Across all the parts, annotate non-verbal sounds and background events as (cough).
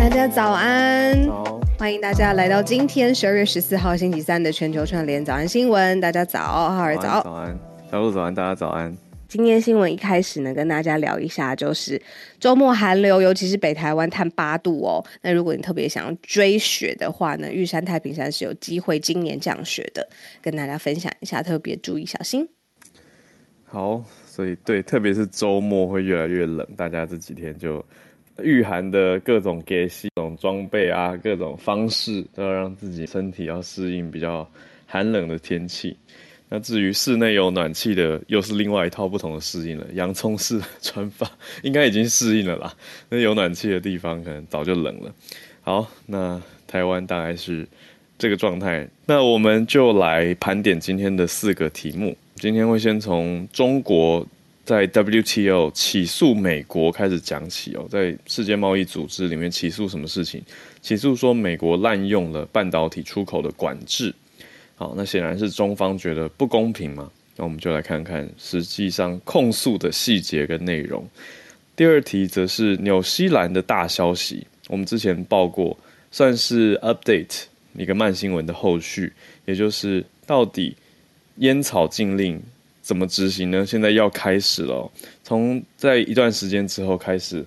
大家早安，好，欢迎大家来到今天十二月十四号星期三的全球串联早安新闻。大家早，浩儿早安，早。早安，小鹿早安，大家早安。今天新闻一开始呢，跟大家聊一下，就是周末寒流，尤其是北台湾探八度哦。那如果你特别想要追雪的话呢，玉山太平山是有机会今年降雪的，跟大家分享一下，特别注意小心。好，所以对，特别是周末会越来越冷，大家这几天就御寒的各种给系各种装备啊，各种方式都要让自己身体要适应比较寒冷的天气。那至于室内有暖气的，又是另外一套不同的适应了。洋葱式穿法应该已经适应了啦。那有暖气的地方可能早就冷了。好，那台湾大概是这个状态。那我们就来盘点今天的四个题目。今天会先从中国在 WTO 起诉美国开始讲起哦，在世界贸易组织里面起诉什么事情？起诉说美国滥用了半导体出口的管制。好，那显然是中方觉得不公平嘛？那我们就来看看实际上控诉的细节跟内容。第二题则是纽西兰的大消息，我们之前报过，算是 update 一个慢新闻的后续，也就是到底烟草禁令怎么执行呢？现在要开始了，从在一段时间之后开始。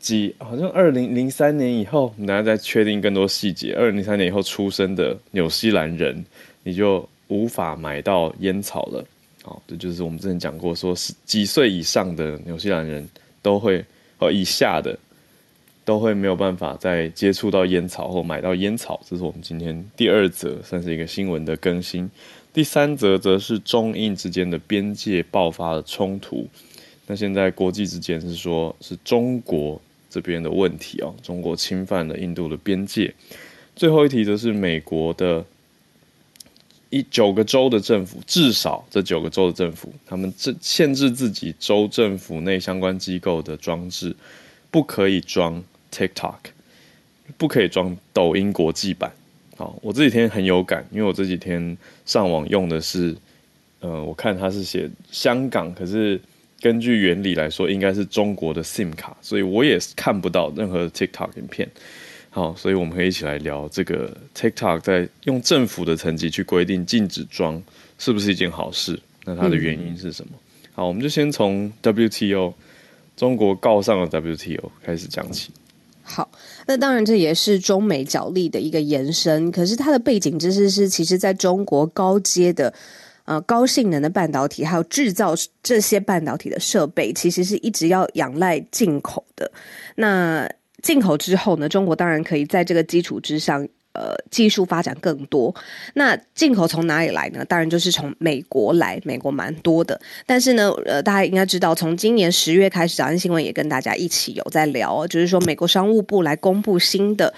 几好像二零零三年以后，我们等下再确定更多细节。二零零三年以后出生的纽西兰人，你就无法买到烟草了。好，这就是我们之前讲过，说是几岁以上的纽西兰人都会，哦以下的都会没有办法再接触到烟草或买到烟草。这是我们今天第二则，算是一个新闻的更新。第三则则是中印之间的边界爆发了冲突。那现在国际之间是说，是中国这边的问题哦，中国侵犯了印度的边界。最后一题则是美国的一九个州的政府，至少这九个州的政府，他们这限制自己州政府内相关机构的装置，不可以装 TikTok，不可以装抖音国际版。好，我这几天很有感，因为我这几天上网用的是，呃，我看它是写香港，可是。根据原理来说，应该是中国的 SIM 卡，所以我也看不到任何 TikTok 影片。好，所以我们可以一起来聊这个 TikTok 在用政府的层级去规定禁止装，是不是一件好事？那它的原因是什么？好，我们就先从 WTO 中国告上了 WTO 开始讲起。好，那当然这也是中美角力的一个延伸，可是它的背景知识是，其实在中国高阶的。呃，高性能的半导体还有制造这些半导体的设备，其实是一直要仰赖进口的。那进口之后呢，中国当然可以在这个基础之上，呃，技术发展更多。那进口从哪里来呢？当然就是从美国来，美国蛮多的。但是呢，呃，大家应该知道，从今年十月开始，早安新闻也跟大家一起有在聊，就是说美国商务部来公布新的。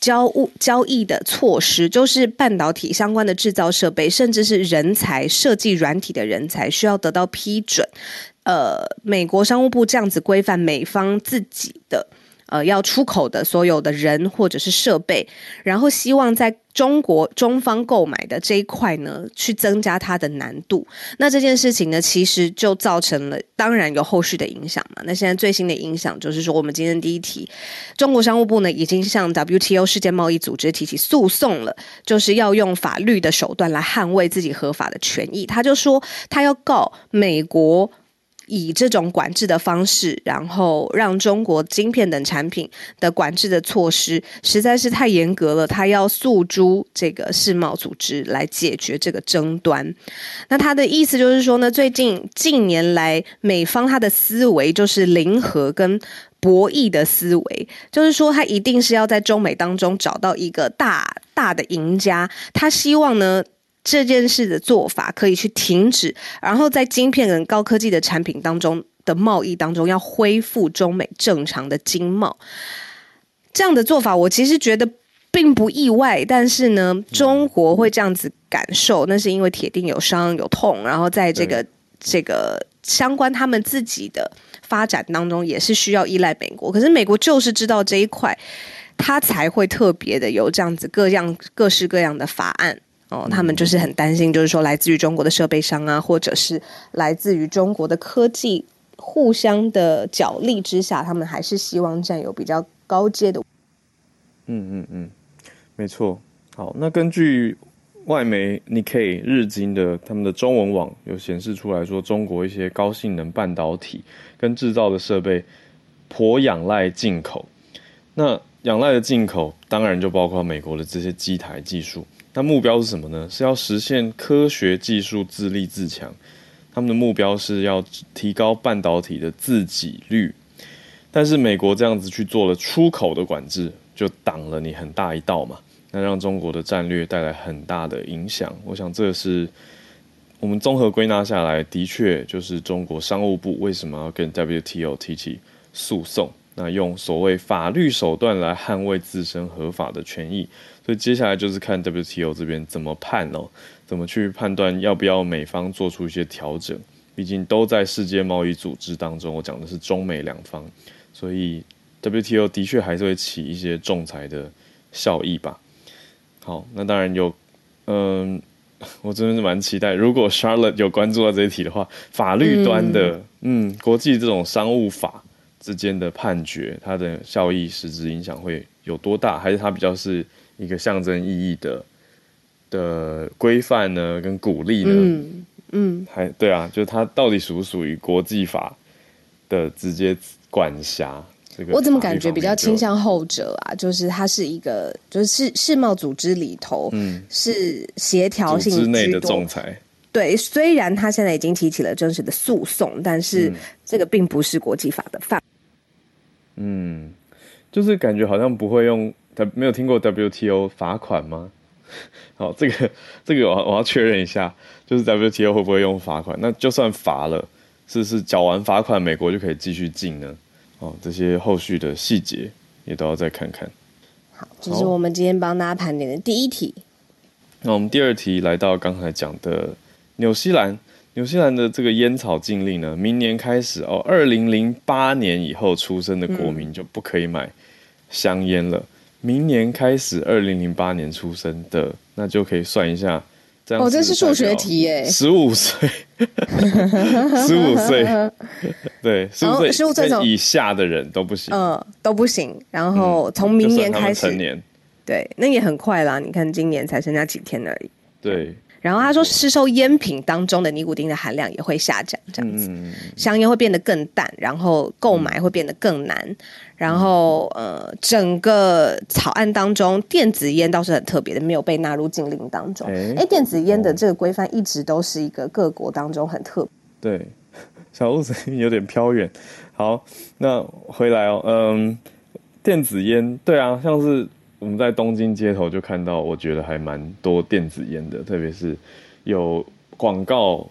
交物交易的措施，就是半导体相关的制造设备，甚至是人才设计软体的人才，需要得到批准。呃，美国商务部这样子规范美方自己的呃要出口的所有的人或者是设备，然后希望在中国中方购买的这一块呢，去增加它的难度。那这件事情呢，其实就造成了，当然有后续的影响嘛。那现在最新的影响就是说，我们今天第一题，中国商务部呢已经向 WTO 世界贸易组织提起诉讼了，就是要用法律的手段来捍卫自己合法的权益。他就说，他要告美国。以这种管制的方式，然后让中国晶片等产品的管制的措施实在是太严格了，他要诉诸这个世贸组织来解决这个争端。那他的意思就是说呢，最近近年来美方他的思维就是零和跟博弈的思维，就是说他一定是要在中美当中找到一个大大的赢家，他希望呢。这件事的做法可以去停止，然后在晶片跟高科技的产品当中的贸易当中，要恢复中美正常的经贸。这样的做法，我其实觉得并不意外。但是呢，中国会这样子感受，那是因为铁定有伤有痛，然后在这个这个相关他们自己的发展当中，也是需要依赖美国。可是美国就是知道这一块，他才会特别的有这样子各样各式各样的法案。哦，他们就是很担心，就是说来自于中国的设备商啊，或者是来自于中国的科技，互相的角力之下，他们还是希望占有比较高阶的。嗯嗯嗯，没错。好，那根据外媒 Nikkei 日经的他们的中文网有显示出来说，中国一些高性能半导体跟制造的设备颇仰赖进口。那仰赖的进口，当然就包括美国的这些机台技术。那目标是什么呢？是要实现科学技术自立自强。他们的目标是要提高半导体的自给率。但是美国这样子去做了出口的管制，就挡了你很大一道嘛。那让中国的战略带来很大的影响。我想这是我们综合归纳下来，的确就是中国商务部为什么要跟 WTO 提起诉讼？那用所谓法律手段来捍卫自身合法的权益。所以接下来就是看 WTO 这边怎么判哦，怎么去判断要不要美方做出一些调整。毕竟都在世界贸易组织当中，我讲的是中美两方，所以 WTO 的确还是会起一些仲裁的效益吧。好，那当然有，嗯，(laughs) 我真的是蛮期待，如果 Charlotte 有关注到这一题的话，法律端的，嗯，国际这种商务法之间的判决，它的效益实质影响会有多大？还是它比较是？一个象征意义的的规范呢，跟鼓励呢，嗯嗯，还对啊，就是它到底属不属于国际法的直接管辖？这个我怎么感觉比较倾向后者啊？就是它是一个，就是世世贸组织里头，嗯，是协调性之内的仲裁。对，虽然他现在已经提起了正式的诉讼，但是这个并不是国际法的范。嗯，就是感觉好像不会用。他没有听过 WTO 罚款吗？(laughs) 好，这个这个我我要确认一下，就是 WTO 会不会用罚款？那就算罚了，是是缴完罚款，美国就可以继续进呢？哦，这些后续的细节也都要再看看。好，这是我们今天帮大家盘点的第一题。那我们第二题来到刚才讲的纽西兰，纽西兰的这个烟草禁令呢，明年开始哦，二零零八年以后出生的国民就不可以买香烟了。明年开始，二零零八年出生的，那就可以算一下。这样哦，这是数学题耶！(laughs) 十五岁，十五岁，对，十五岁十五岁以下的人都不行，嗯，都不行。然后从明年开始，成年，对，那也很快啦。你看，今年才剩下几天而已。对。然后他说，市售烟品当中的尼古丁的含量也会下降，这样子，香烟会变得更淡，然后购买会变得更难。然后，呃，整个草案当中，电子烟倒是很特别的，没有被纳入禁令当中。哎，电子烟的这个规范一直都是一个各国当中很特。对，小路声音有点飘远。好，那回来哦，嗯，电子烟，对啊，像是。我们在东京街头就看到，我觉得还蛮多电子烟的，特别是有广告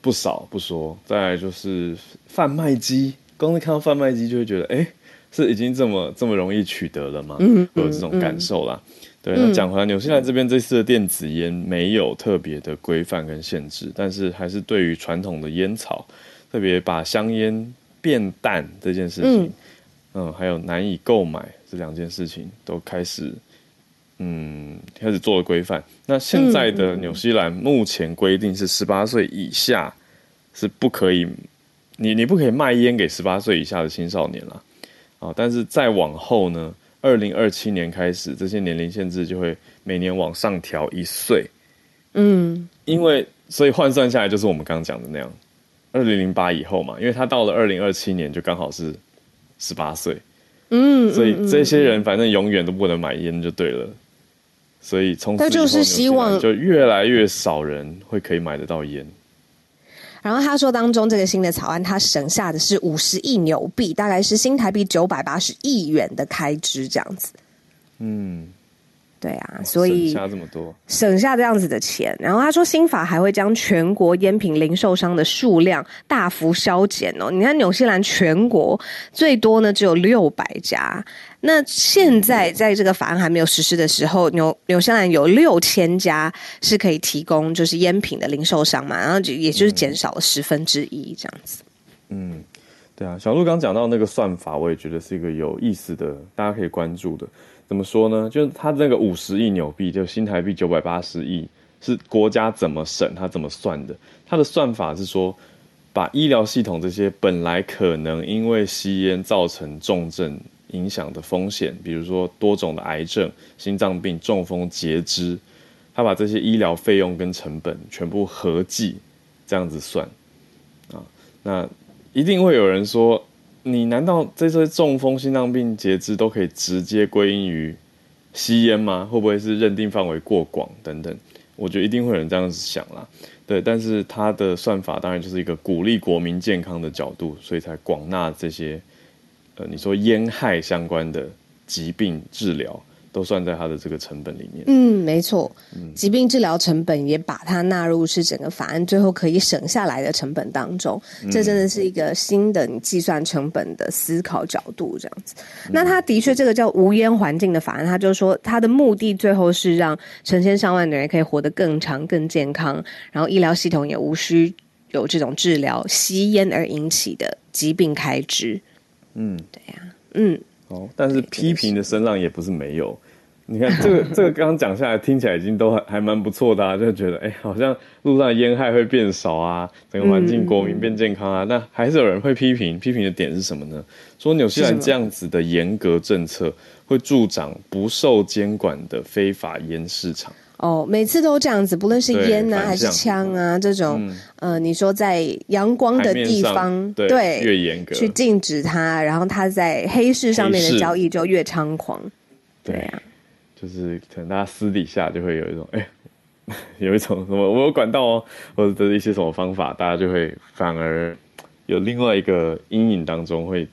不少不说，再来就是贩卖机，光是看到贩卖机就会觉得，哎，是已经这么 (laughs) 这么容易取得了吗？嗯，有这种感受啦。对，那讲回来，纽西兰这边这次的电子烟没有特别的规范跟限制，但是还是对于传统的烟草，特别把香烟变淡这件事情，嗯，还有难以购买。这两件事情都开始嗯开始做了规范。那现在的纽西兰目前规定是十八岁以下是不可以，你你不可以卖烟给十八岁以下的青少年了啊。但是再往后呢，二零二七年开始，这些年龄限制就会每年往上调一岁。嗯，因为所以换算下来就是我们刚刚讲的那样，二零零八以后嘛，因为他到了二零二七年就刚好是十八岁，嗯，所以这些人反正永远都不能买烟就对了。所以从此以就是希望就越来越少人会可以买得到烟。然后他说，当中这个新的草案，他省下的是五十亿纽币，大概是新台币九百八十亿元的开支，这样子。嗯，对啊，所以省下这么多，省下这样子的钱。然后他说，新法还会将全国烟品零售商的数量大幅削减哦。你看，纽西兰全国最多呢只有六百家，那现在在这个法案还没有实施的时候，纽纽西兰有六千家是可以提供就是烟品的零售商嘛，然后就也就是减少了十分之一这样子。嗯，对啊，小鹿刚讲到那个算法，我也觉得是一个有意思的，大家可以关注的。怎么说呢？就是它那个五十亿纽币，就新台币九百八十亿，是国家怎么审，它怎么算的？它的算法是说，把医疗系统这些本来可能因为吸烟造成重症影响的风险，比如说多种的癌症、心脏病、中风、截肢，他把这些医疗费用跟成本全部合计，这样子算啊，那一定会有人说。你难道这些中风、心脏病、截肢都可以直接归因于吸烟吗？会不会是认定范围过广等等？我觉得一定会有人这样子想啦。对，但是它的算法当然就是一个鼓励国民健康的角度，所以才广纳这些呃，你说烟害相关的疾病治疗。都算在它的这个成本里面。嗯，没错，疾病治疗成本也把它纳入是整个法案最后可以省下来的成本当中。这真的是一个新的你计算成本的思考角度，这样子。那他的确这个叫无烟环境的法案，他就说他的目的最后是让成千上万的人可以活得更长、更健康，然后医疗系统也无需有这种治疗吸烟而引起的疾病开支。嗯，对呀，嗯。哦，但是批评的声浪也不是没有。你看这个 (laughs) 这个刚刚讲下来，听起来已经都还还蛮不错的，啊，就觉得哎，好像路上烟害会变少啊，整个环境国民变健康啊。那还是有人会批评，批评的点是什么呢？说纽西兰这样子的严格政策会助长不受监管的非法烟市场。哦，每次都这样子，不论是烟啊还是枪啊，这种，呃，你说在阳光的地方，对，越严格。去禁止它，然后它在黑市上面的交易就越猖狂，对呀，就是可能大家私底下就会有一种，哎，(laughs) 有一种什么我有管道哦，或者的一些什么方法，大家就会反而有另外一个阴影当中会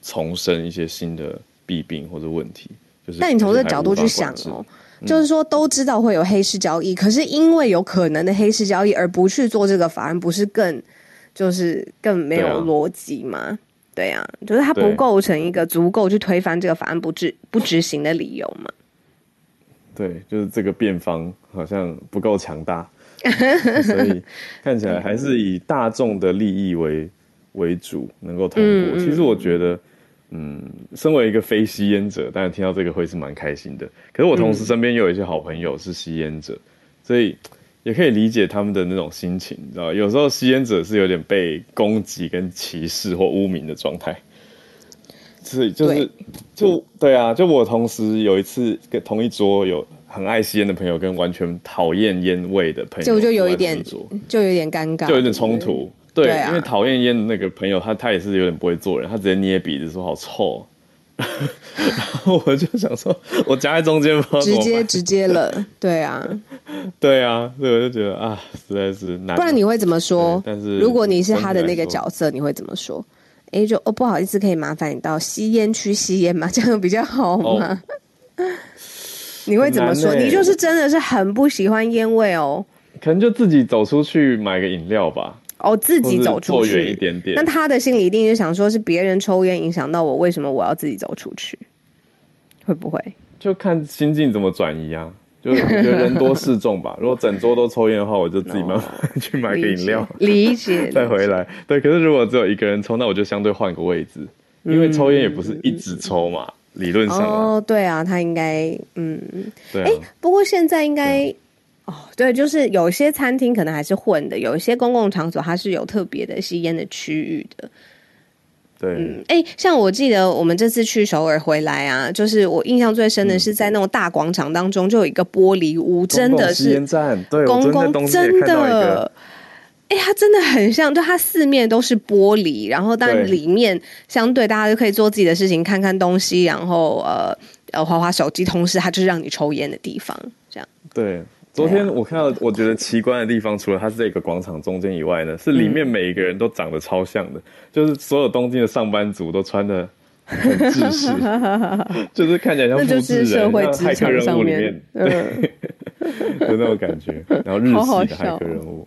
重生一些新的弊病或者问题，就是。那你从这角度去想哦。就是说，都知道会有黑市交易，可是因为有可能的黑市交易而不去做这个法案，不是更就是更没有逻辑吗？对呀，就是它不构成一个足够去推翻这个法案不执不执行的理由嘛？对，就是这个辩方好像不够强大，(laughs) 所以看起来还是以大众的利益为为主，能够通过。其实我觉得。嗯，身为一个非吸烟者，但是听到这个会是蛮开心的。可是我同时身边也有一些好朋友是吸烟者，所以也可以理解他们的那种心情，你知道有时候吸烟者是有点被攻击、跟歧视或污名的状态。(laughs) 所以就是就对啊，就我同时有一次跟同一桌有很爱吸烟的朋友，跟完全讨厌烟味的朋友，就就有一点就有点尴尬，就有点冲突。对，因为讨厌烟的那个朋友，他他也是有点不会做人，他直接捏鼻子说好臭，然后我就想说，我夹在中间直接直接了，对啊，(laughs) 对啊，所以我就觉得啊，实在是难。不然你会怎么说？但是如果你是他的那个角色，你会怎么说？哎，就哦，不好意思，可以麻烦你到吸烟区吸烟吗？(laughs) 这样比较好吗？你会怎么说？你就是真的是很不喜欢烟味哦，可能就自己走出去买个饮料吧。哦，自己走出去，远一点点。那他的心里一定是想说，是别人抽烟影响到我，为什么我要自己走出去？会不会？就看心境怎么转移啊？就觉得人多势众吧。如果整桌都抽烟的话，我就自己慢慢 (laughs) 去买个饮料，理解，(laughs) 再回来。对，可是如果只有一个人抽，那我就相对换个位置，因为抽烟也不是一直抽嘛，理论上哦，对啊，他应该嗯，对、哎，不过现在应该哦，对，就是有些餐厅可能还是混的，有一些公共场所它是有特别的吸烟的区域的。对，嗯，哎，像我记得我们这次去首尔回来啊，就是我印象最深的是在那种大广场当中就有一个玻璃屋，真的是对，公共真的。哎，它真的很像，就它四面都是玻璃，然后但里面相对大家就可以做自己的事情，看看东西，然后呃呃划划手机，同时它就是让你抽烟的地方，这样。对，昨天我看到我觉得奇观的地方，除了它是这个广场中间以外呢，是里面每一个人都长得超像的，就是所有东京的上班族都穿的很制式，(laughs) 就是看起来像复制人，骇客任务里面，对，(laughs) 有那种感觉，然后日系的骇客任务。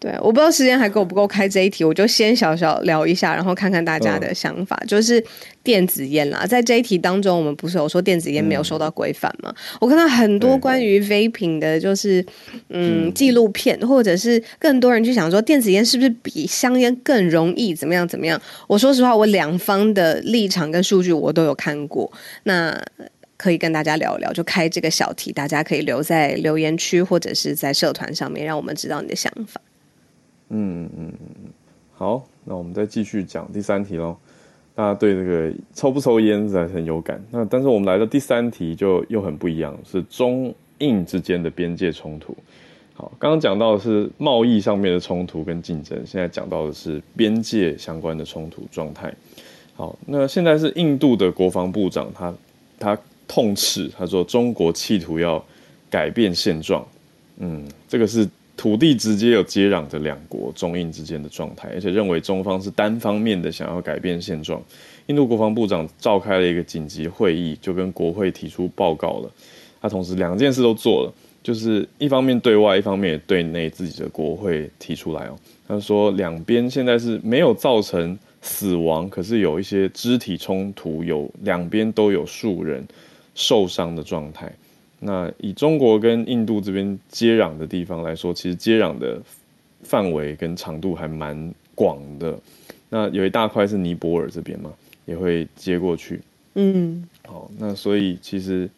对，我不知道时间还够不够开这一题，我就先小小聊一下，然后看看大家的想法。就是电子烟啦，在这一题当中，我们不是有说电子烟没有受到规范吗？我看到很多关于 vaping 的，就是嗯纪录片，或者是更多人去想说电子烟是不是比香烟更容易怎么样怎么样？我说实话，我两方的立场跟数据我都有看过，那可以跟大家聊一聊，就开这个小题，大家可以留在留言区或者是在社团上面，让我们知道你的想法。嗯嗯嗯好，那我们再继续讲第三题喽。大家对这个抽不抽烟还是很有感。那但是我们来到第三题就又很不一样，是中印之间的边界冲突。好，刚刚讲到的是贸易上面的冲突跟竞争，现在讲到的是边界相关的冲突状态。好，那现在是印度的国防部长，他他痛斥，他说中国企图要改变现状。嗯，这个是。土地直接有接壤的两国中印之间的状态，而且认为中方是单方面的想要改变现状。印度国防部长召开了一个紧急会议，就跟国会提出报告了。他同时两件事都做了，就是一方面对外，一方面也对内自己的国会提出来哦。他说两边现在是没有造成死亡，可是有一些肢体冲突，有两边都有数人受伤的状态。那以中国跟印度这边接壤的地方来说，其实接壤的范围跟长度还蛮广的。那有一大块是尼泊尔这边嘛，也会接过去。嗯，好，那所以其实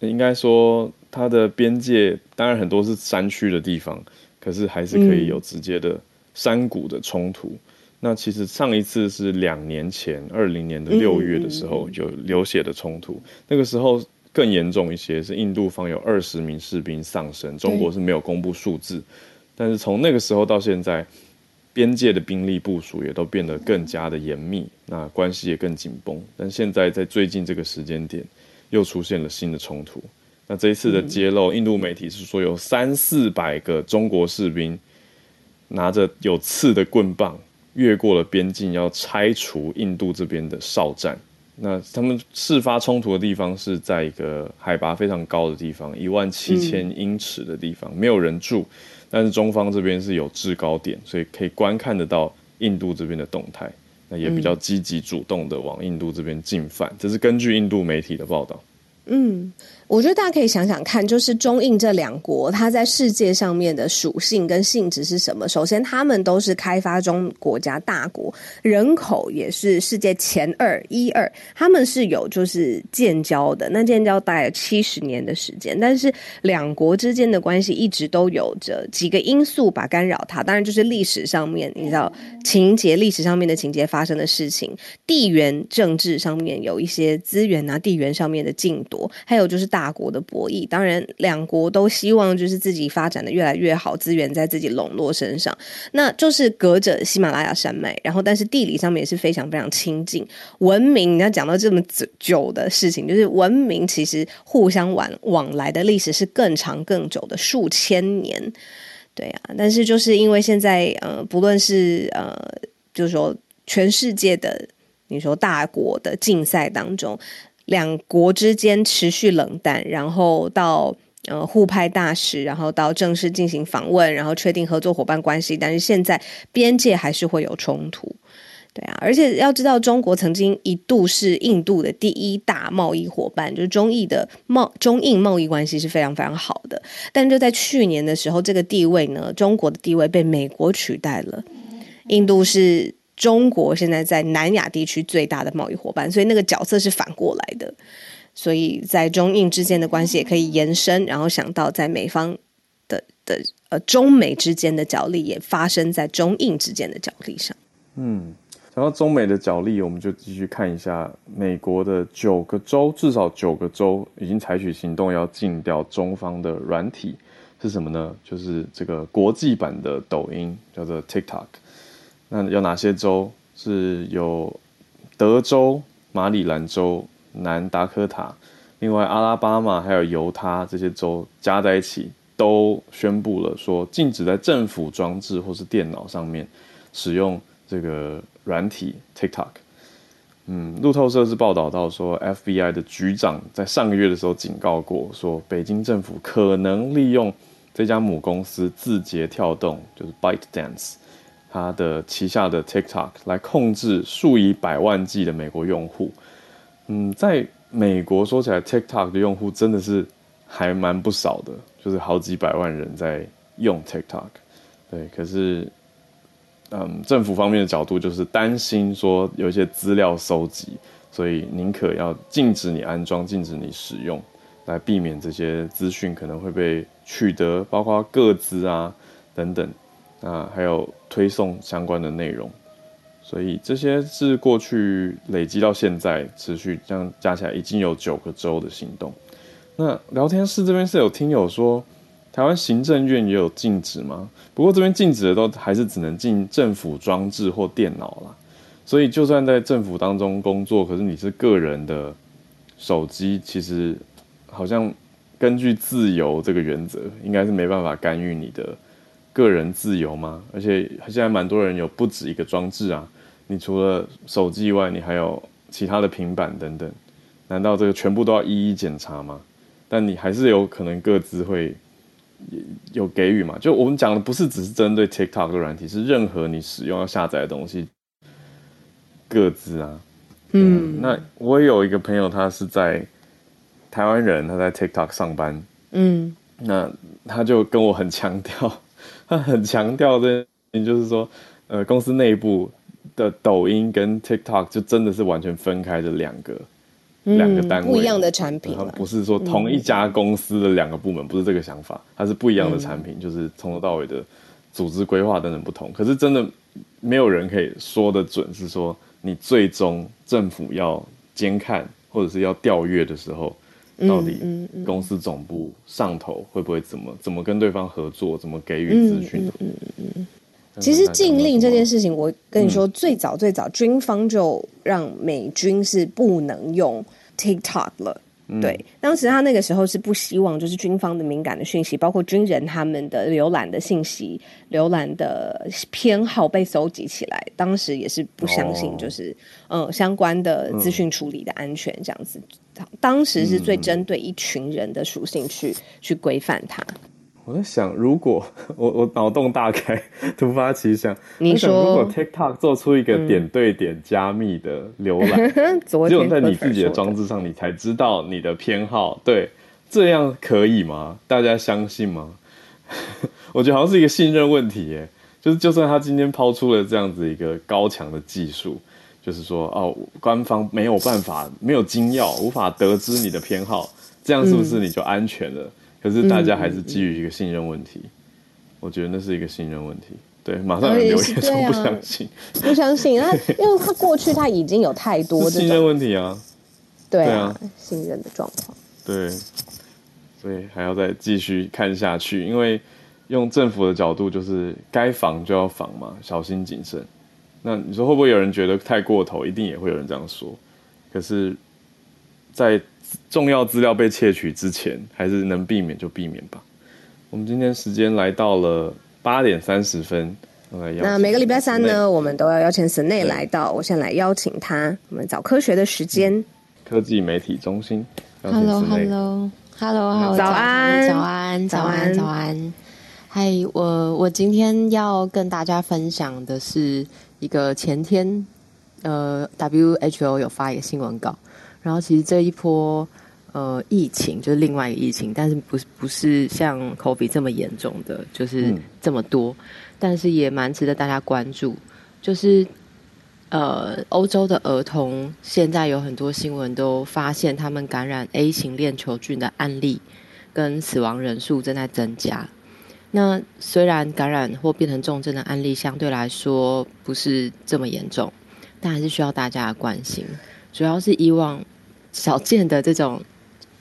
应该说它的边界当然很多是山区的地方，可是还是可以有直接的山谷的冲突。那其实上一次是两年前，二零年的六月的时候有流血的冲突，那个时候。更严重一些是印度方有二十名士兵丧生，中国是没有公布数字，但是从那个时候到现在，边界的兵力部署也都变得更加的严密，那关系也更紧绷。但现在在最近这个时间点，又出现了新的冲突。那这一次的揭露，印度媒体是说有三四百个中国士兵拿着有刺的棍棒越过了边境，要拆除印度这边的哨站。那他们事发冲突的地方是在一个海拔非常高的地方，一万七千英尺的地方，没有人住，但是中方这边是有制高点，所以可以观看得到印度这边的动态，那也比较积极主动的往印度这边进犯，这是根据印度媒体的报道。嗯。我觉得大家可以想想看，就是中印这两国，它在世界上面的属性跟性质是什么？首先，他们都是开发中国家大国，人口也是世界前二一二，他们是有就是建交的，那建交大概七十年的时间，但是两国之间的关系一直都有着几个因素把干扰它，当然就是历史上面你知道情节，历史上面的情节发生的事情，地缘政治上面有一些资源啊，地缘上面的竞夺，还有就是。大国的博弈，当然两国都希望就是自己发展的越来越好，资源在自己笼络身上，那就是隔着喜马拉雅山脉，然后但是地理上面也是非常非常亲近。文明，你要讲到这么久的事情，就是文明其实互相往往来的历史是更长更久的数千年，对啊。但是就是因为现在呃，不论是呃，就是说全世界的你说大国的竞赛当中。两国之间持续冷淡，然后到呃互派大使，然后到正式进行访问，然后确定合作伙伴关系。但是现在边界还是会有冲突，对啊。而且要知道，中国曾经一度是印度的第一大贸易伙伴，就是中印的贸中印贸易关系是非常非常好的。但就在去年的时候，这个地位呢，中国的地位被美国取代了，印度是。中国现在在南亚地区最大的贸易伙伴，所以那个角色是反过来的。所以在中印之间的关系也可以延伸，然后想到在美方的的呃中美之间的角力也发生在中印之间的角力上。嗯，讲到中美的角力，我们就继续看一下美国的九个州，至少九个州已经采取行动要禁掉中方的软体是什么呢？就是这个国际版的抖音，叫做 TikTok。那有哪些州？是有德州、马里兰州。南达科塔，另外阿拉巴马还有犹他这些州加在一起，都宣布了说禁止在政府装置或是电脑上面使用这个软体 TikTok。嗯，路透社是报道到说，FBI 的局长在上个月的时候警告过，说北京政府可能利用这家母公司字节跳动，就是 ByteDance，它的旗下的 TikTok 来控制数以百万计的美国用户。嗯，在美国说起来，TikTok 的用户真的是还蛮不少的，就是好几百万人在用 TikTok。对，可是，嗯，政府方面的角度就是担心说有一些资料收集，所以宁可要禁止你安装、禁止你使用，来避免这些资讯可能会被取得，包括各资啊等等，啊，还有推送相关的内容。所以这些是过去累积到现在持续这样加起来已经有九个州的行动。那聊天室这边是有听友说，台湾行政院也有禁止吗？不过这边禁止的都还是只能进政府装置或电脑啦。所以就算在政府当中工作，可是你是个人的手机，其实好像根据自由这个原则，应该是没办法干预你的个人自由吗？而且现在蛮多人有不止一个装置啊。你除了手机以外，你还有其他的平板等等，难道这个全部都要一一检查吗？但你还是有可能各自会有给予嘛？就我们讲的不是只是针对 TikTok 的软体，是任何你使用要下载的东西，各自啊。嗯，那我有一个朋友，他是在台湾人，他在 TikTok 上班。嗯，那他就跟我很强调，他很强调的，就是说，呃，公司内部。的抖音跟 TikTok 就真的是完全分开的两个两个单位，不一样的产品，不是说同一家公司的两个部门，不是这个想法，它是不一样的产品，就是从头到尾的组织规划等等不同。可是真的没有人可以说的准，是说你最终政府要监看或者是要调阅的时候，到底公司总部上头会不会怎么怎么跟对方合作，怎么给予资讯？嗯嗯其实禁令这件事情，我跟你说，最早最早军方就让美军是不能用 TikTok 了。对，当时他那个时候是不希望，就是军方的敏感的讯息，包括军人他们的浏览的信息、浏览的偏好被搜集起来。当时也是不相信，就是嗯相关的资讯处理的安全这样子。当时是最针对一群人的属性去去规范它。我在想，如果 (laughs) 我我脑洞大开，突发奇想，你说如果 TikTok 做出一个点对点加密的浏览，(laughs) 只有在你自己的装置上，你才知道你的偏好，对，这样可以吗？大家相信吗？(laughs) 我觉得好像是一个信任问题，耶。就是就算他今天抛出了这样子一个高强的技术，就是说哦，官方没有办法，没有金钥，无法得知你的偏好，这样是不是你就安全了？可是大家还是基于一个信任问题，我觉得那是一个信任问题。对，马上有留言说不相信，不相信啊，因为他过去他已经有太多的信任问题啊，对啊，信任的状况。对，所以还要再继续看下去，因为用政府的角度就是该防就要防嘛，小心谨慎。那你说会不会有人觉得太过头？一定也会有人这样说。可是，在重要资料被窃取之前，还是能避免就避免吧。我们今天时间来到了八点三十分，那每个礼拜三呢，我们都要邀请神内来到。我先来邀请他，我们早科学的时间，科技媒体中心。Hello，Hello，Hello，早安，早安，早安，早安。嗨，我我今天要跟大家分享的是一个前天，呃，WHO 有发一个新闻稿。然后其实这一波呃疫情就是另外一个疫情，但是不是不是像 COVID 这么严重的，就是这么多，但是也蛮值得大家关注。就是呃，欧洲的儿童现在有很多新闻都发现，他们感染 A 型链球菌的案例跟死亡人数正在增加。那虽然感染或变成重症的案例相对来说不是这么严重，但还是需要大家的关心。主要是以往少见的这种，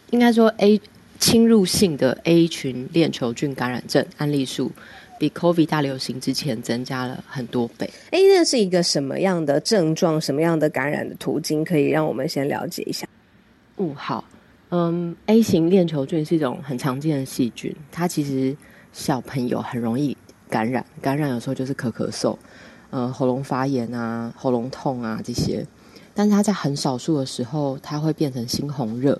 应该说 A 侵入性的 A 群链球菌感染症案例数。比 COVID 大流行之前增加了很多倍。哎，那是一个什么样的症状？什么样的感染的途径？可以让我们先了解一下。嗯，好，嗯，A 型链球菌是一种很常见的细菌，它其实小朋友很容易感染，感染有时候就是咳咳嗽，呃，喉咙发炎啊，喉咙痛啊这些。但是它在很少数的时候，它会变成猩红热。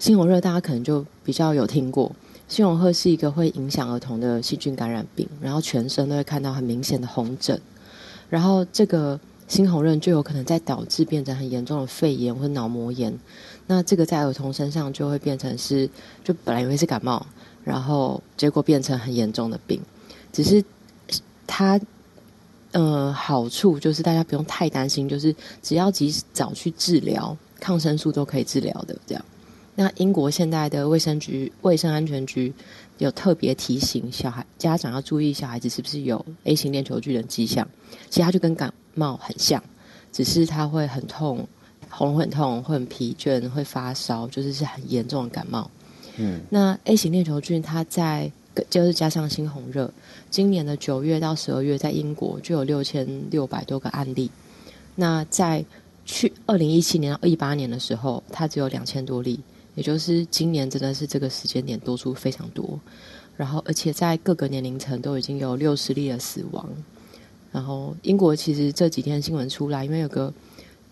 猩红热大家可能就比较有听过。猩红热是一个会影响儿童的细菌感染病，然后全身都会看到很明显的红疹，然后这个猩红热就有可能在导致变成很严重的肺炎或脑膜炎。那这个在儿童身上就会变成是，就本来以为是感冒，然后结果变成很严重的病。只是它呃好处就是大家不用太担心，就是只要及早去治疗，抗生素都可以治疗的这样。那英国现在的卫生局卫生安全局有特别提醒小孩家长要注意小孩子是不是有 A 型链球菌的迹象，其实它就跟感冒很像，只是他会很痛，喉咙很痛，会很疲倦，会发烧，就是是很严重的感冒。嗯，那 A 型链球菌它在就是加上猩红热，今年的九月到十二月在英国就有六千六百多个案例，那在去二零一七年到一八年的时候，它只有两千多例。也就是今年真的是这个时间点多出非常多，然后而且在各个年龄层都已经有六十例的死亡。然后英国其实这几天新闻出来，因为有个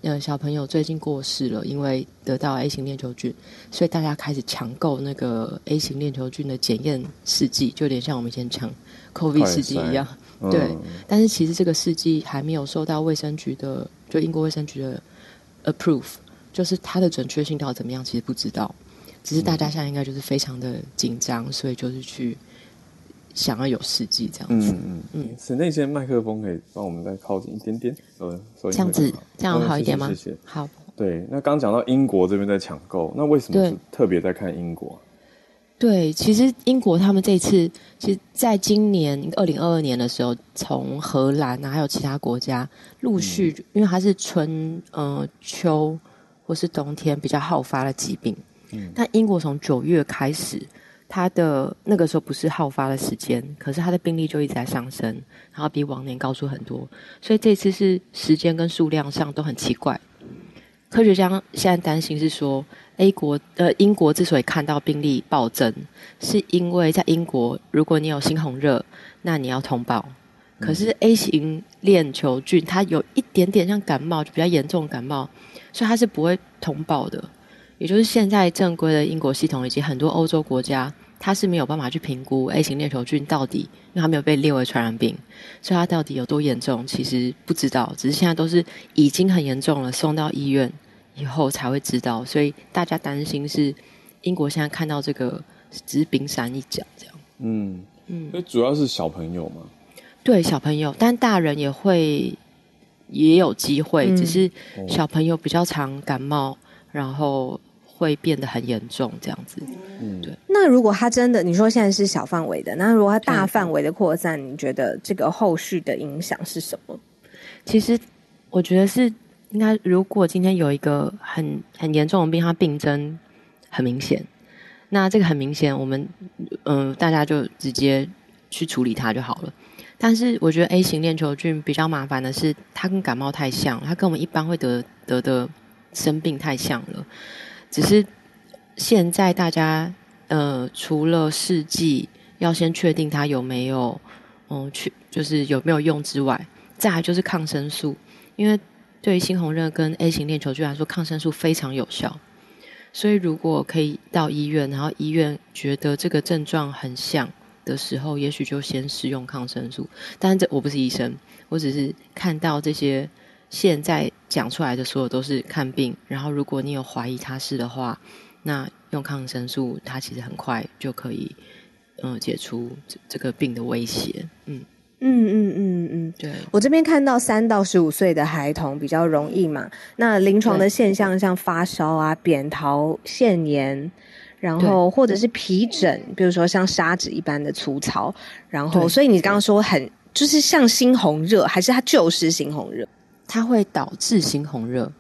呃小朋友最近过世了，因为得到 A 型链球菌，所以大家开始抢购那个 A 型链球菌的检验试剂，就有点像我们以前抢 COVID 试剂一样。对，但是其实这个试剂还没有受到卫生局的，就英国卫生局的 approve。就是它的准确性到底怎么样，其实不知道。只是大家现在应该就是非常的紧张，所以就是去想要有事迹这样子。嗯嗯嗯。室内些麦克风可以帮我们再靠近一点点，呃，这样子这样好一点吗？谢谢。好。对，那刚讲到英国这边在抢购，那为什么是特别在看英国？对，其实英国他们这次，其实在今年二零二二年的时候，从荷兰啊，还有其他国家陆续，因为它是春呃秋。或是冬天比较好发的疾病，嗯，但英国从九月开始，它的那个时候不是好发的时间，可是它的病例就一直在上升，然后比往年高出很多，所以这次是时间跟数量上都很奇怪。科学家现在担心是说，A 国呃英国之所以看到病例暴增，是因为在英国如果你有猩红热，那你要通报，可是 A 型链球菌它有一点点像感冒，就比较严重感冒。所以它是不会通报的，也就是现在正规的英国系统以及很多欧洲国家，它是没有办法去评估 A 型链球菌到底，因为他没有被列为传染病，所以他到底有多严重，其实不知道。只是现在都是已经很严重了，送到医院以后才会知道。所以大家担心是英国现在看到这个只是冰山一角这样。嗯嗯，那主要是小朋友嘛？对，小朋友，但大人也会。也有机会，只是小朋友比较常感冒，然后会变得很严重这样子。嗯，对。那如果他真的，你说现在是小范围的，那如果他大范围的扩散，你觉得这个后续的影响是什么？其实我觉得是应该，如果今天有一个很很严重的病，它病征很明显，那这个很明显，我们嗯，大家就直接去处理它就好了。但是我觉得 A 型链球菌比较麻烦的是，它跟感冒太像，它跟我们一般会得得的生病太像了。只是现在大家呃，除了试剂要先确定它有没有嗯去就是有没有用之外，再来就是抗生素，因为对于猩红热跟 A 型链球菌来说，抗生素非常有效。所以如果可以到医院，然后医院觉得这个症状很像。的时候，也许就先使用抗生素。但是这我不是医生，我只是看到这些现在讲出来的所有都是看病。然后如果你有怀疑他是的话，那用抗生素，它其实很快就可以，嗯，解除这这个病的威胁。嗯嗯嗯嗯嗯。对，我这边看到三到十五岁的孩童比较容易嘛，那临床的现象像发烧啊、扁桃腺炎，然后或者是皮疹，比如说像砂纸一般的粗糙，然后所以你刚刚说很就是像猩红热，还是它就是猩红热？它会导致猩红热，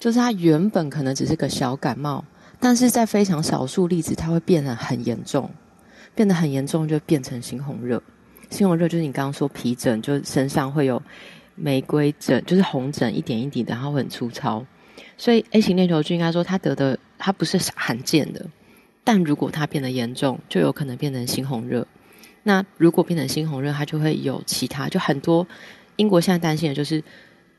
就是它原本可能只是个小感冒，但是在非常少数例子，它会变得很严重，变得很严重就变成猩红热。猩红热就是你刚刚说皮疹，就是身上会有玫瑰疹，就是红疹一点一滴的，然后很粗糙。所以 A 型链球菌应该说它得的它不是罕见的，但如果它变得严重，就有可能变成猩红热。那如果变成猩红热，它就会有其他，就很多英国现在担心的就是，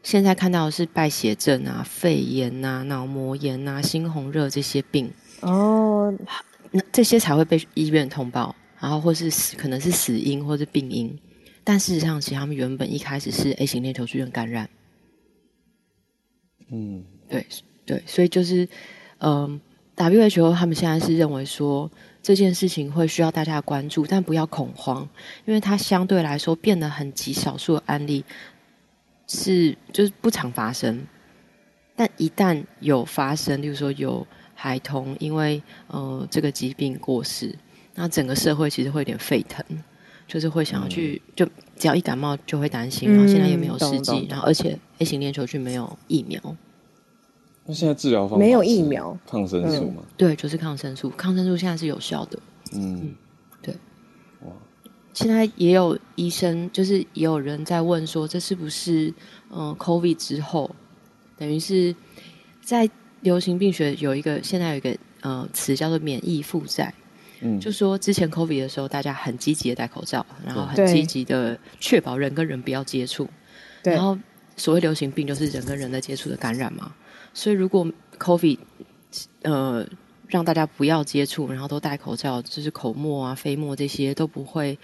现在看到的是败血症啊、肺炎啊、脑膜炎啊、猩红热这些病，哦，那这些才会被医院通报，然后或是死可能是死因或是病因，但事实上，其实他们原本一开始是 A 型链球菌的感染。嗯，对对，所以就是，嗯、WHO 他们现在是认为说这件事情会需要大家的关注，但不要恐慌，因为它相对来说变得很极少数的案例是就是不常发生，但一旦有发生，例如说有孩童因为呃这个疾病过世，那整个社会其实会有点沸腾。就是会想要去，就只要一感冒就会担心，然后现在又没有试剂懂，然后而且 A 型链球菌没有疫苗，那现在治疗方法没有疫苗。抗生素嘛？对，就是抗生素，抗生素现在是有效的。嗯，现在也有医生，就是也有人在问说，这是不是嗯、呃 COVID 之后，等于是在流行病学有一个现在有一个呃词叫做免疫负债，嗯。就说之前 COVID 的时候，大家很积极的戴口罩，然后很对积极的确保人跟人不要接触，对。然后所谓流行病就是人跟人的接触的感染嘛，所以如果 COVID 呃让大家不要接触，然后都戴口罩，就是口沫啊、飞沫这些都不会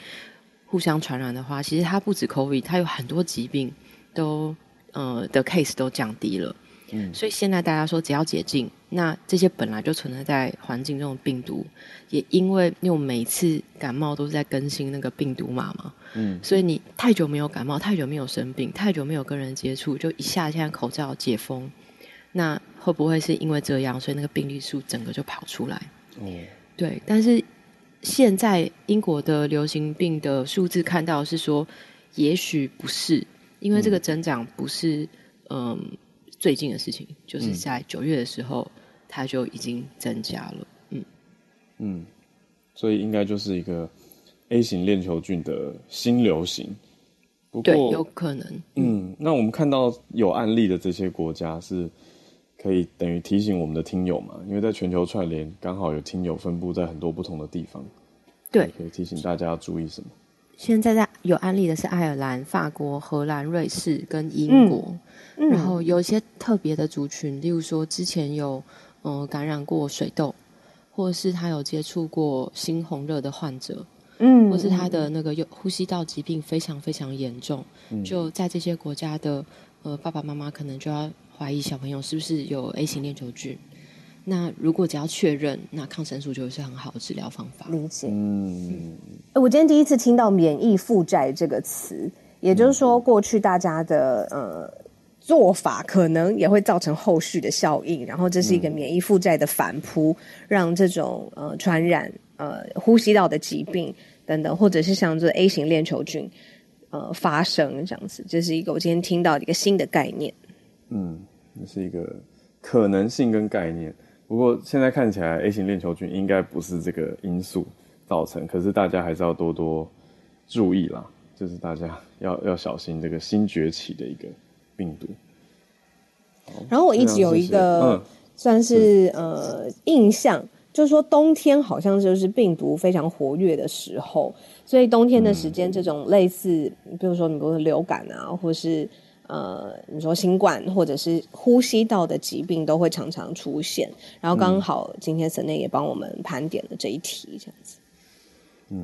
互相传染的话，其实它不止 COVID，它有很多疾病都呃的 case 都降低了。嗯所以现在大家说只要解禁，那这些本来就存在在环境中的病毒，也因为因为我每次感冒都是在更新那个病毒码嘛，嗯所以你太久没有感冒，太久没有生病，太久没有跟人接触，就一下现在口罩解封，那会不会是因为这样，所以那个病例数整个就跑出来？哦，对，但是现在英国的流行病的数字看到是说，也许不是，因为这个增长不是嗯最近的事情，就是嗯在九月的时候，它就已经增加了。嗯，嗯，所以应该就是一个 A 型链球菌的新流行。不对，有，可能。嗯，那我们看到有案例的这些国家是可以等于提醒我们的听友嘛，因为在全球串联刚好有听友分布在很多不同的地方，对，可以提醒大家要注意什么。现在在有案例的是爱尔兰、法国、荷兰、瑞士跟英国，嗯然后有一些特别的族群，例如说之前有呃感染过水痘，或者是他有接触过猩红热的患者，嗯或是他的那个有呼吸道疾病非常非常严重，嗯。就在这些国家的呃爸爸妈妈可能就要怀疑小朋友是不是有 A 型链球菌。那如果只要确认，那抗生素就是很好的治疗方法。理解。嗯，呃我今天第一次听到“免疫负债”这个词，也就是说，过去大家的呃做法可能也会造成后续的效应，然后这是一个免疫负债的反扑，让这种呃传染呃呼吸道的疾病等等，或者是像这 A 型链球菌呃发生这样子，这是一个我今天听到的一个新的概念。嗯，那是一个可能性跟概念。不过现在看起来，A 型链球菌应该不是这个因素造成，可是大家还是要多多注意啦，就是大家要要小心这个新崛起的一个病毒。然后我一直有一个嗯算是呃印象，就是说冬天好像就是病毒非常活跃的时候，所以冬天的时间，这种类似，比如说你比如说流感啊，或是呃你说新冠或者是呼吸道的疾病都会常常出现。然后刚好今天神内也帮我们盘点了这一题，这样子。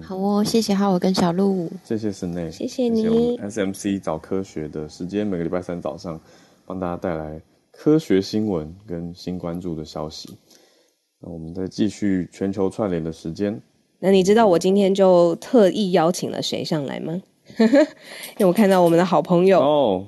好哦，谢谢哈我跟小鹿。谢谢森内，谢谢你 SMC 找科学的时间，每个礼拜三早上帮大家带来科学新闻跟新关注的消息。那我们再继续全球串联的时间，那你知道我今天就特意邀请了谁上来吗？(laughs) 因为我看到我们的好朋友，哦，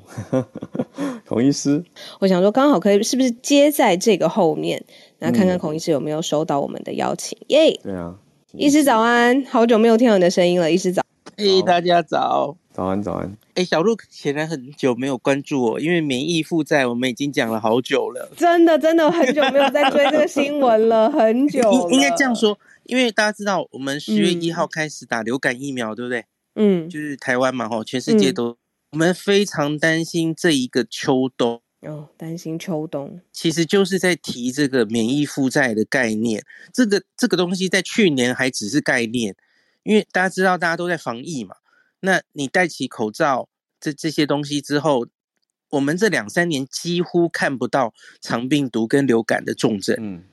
(laughs) 孔医师，我想说刚好可以是不是接在这个后面，那看看孔医师有没有收到我们的邀请？耶，对啊，医师早安，好久没有听到你的声音了，医师早。嘿、大家早！早安早安，哎、小鹿显然很久没有关注我，因为免疫负债我们已经讲了好久了。真的真的很久没有在追这个新闻了，很久了应应该这样，说，因为大家知道，我们十月嗯一号开始打流感疫苗，对不对？嗯，就是台湾嘛，吼，全世界都，我们非常担心这一个秋冬，哦，担心秋冬，其实就是在提这个免疫负债的概念。这个这个东西在去年还只是概念，因为大家知道大家都在防疫嘛。那你戴起口罩这这些东西之后，我们这两三年几乎看不到肠病毒跟流感的重症，嗯，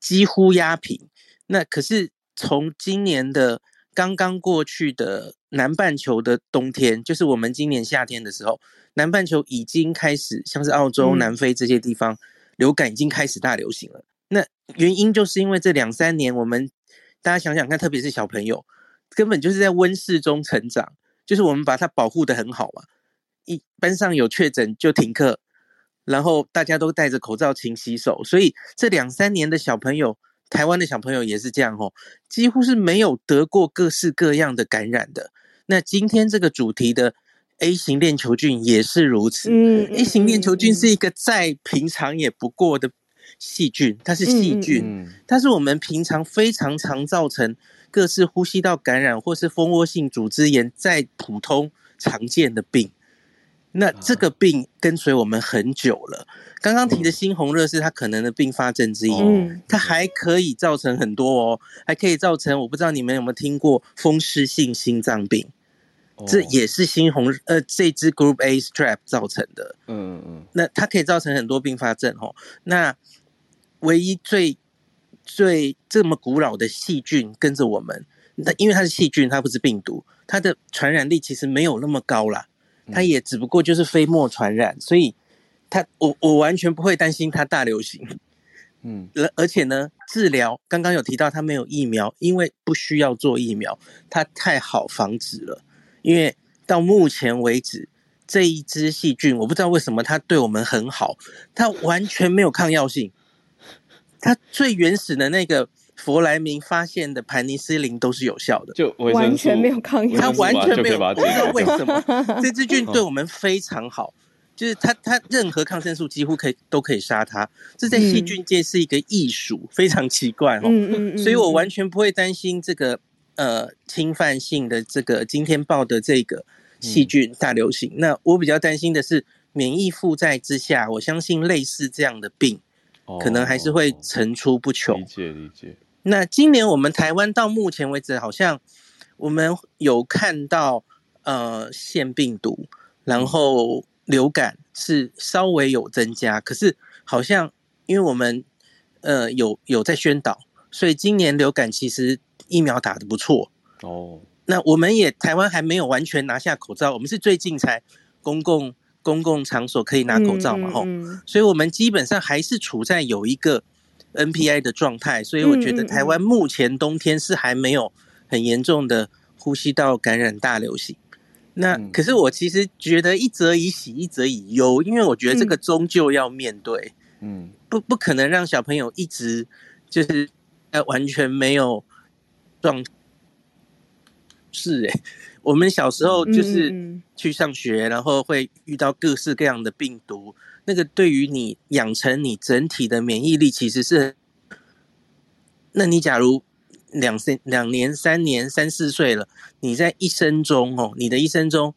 几乎压平。那可是从今年的刚刚过去的南半球的冬天，就是我们今年夏天的时候，南半球已经开始，像是澳洲、嗯南非这些地方，流感已经开始大流行了。那原因就是因为这两三年，我们大家想想看，特别是小朋友，根本就是在温室中成长，就是我们把它保护的很好嘛。一班上有确诊就停课，然后大家都戴着口罩勤洗手，所以这两三年的小朋友，台湾的小朋友也是这样哦，几乎是没有得过各式各样的感染的。那今天这个主题的 A 型链球菌也是如此。嗯 A 型链球菌是一个再平常也不过的细菌，它是细菌，嗯它是我们平常非常常造成各式呼吸道感染或是蜂窝性组织炎再普通常见的病。那这个病跟随我们很久了。刚刚提的猩红热是它可能的并发症之一，嗯它还可以造成很多哦，还可以造成我不知道你们有没有听过风湿性心脏病，这哦也是猩红呃这支 Group A strap 造成的。嗯嗯那它可以造成很多并发症哦。那唯一最最这么古老的细菌跟着我们，那因为它是细菌，它不是病毒，它的传染力其实没有那么高啦。它也只不过就是飞沫传染，所以它我我完全不会担心它大流行。嗯 (laughs) 而而且呢，治疗刚刚有提到它没有疫苗，因为不需要做疫苗，它太好防止了。因为到目前为止，这一支细菌我不知道为什么它对我们很好，它完全没有抗药性。它最原始的那个佛莱明发现的盘尼西林都是有效的，就完全没有抗药它维生素完全没有，不知道为什么 (laughs) 这支菌对我们非常好，就是它它任何抗生素几乎可以都可以杀它，这在细菌界是一个艺术，非常奇怪哦。嗯嗯嗯，所以我完全不会担心这个呃侵犯性的这个今天报的这个细菌大流行。那我比较担心的是免疫负债之下，我相信类似这样的病可能还是会哦层出不穷。理。解理解，那今年我们台湾到目前为止，好像我们有看到呃腺病毒，然后流感是稍微有增加，可是好像因为我们呃有有在宣导，所以今年流感其实疫苗打的不错。哦，那我们也台湾还没有完全拿下口罩，我们是最近才公共公共场所可以拿口罩嘛，吼、嗯。所以我们基本上还是处在有一个 NPI 的状态，所以我觉得台湾目前冬天是还没有很严重的呼吸道感染大流行。那嗯。可是我其实觉得一则以喜，一则以忧，因为我觉得这个终究要面对，嗯。不不可能让小朋友一直就是呃完全没有状是诶、我们小时候就是去上学，然后会遇到各式各样的病毒，那个对于你养成你整体的免疫力其实是，那你假如两三两年、三年、三四岁了，你在一生中哦，你的一生中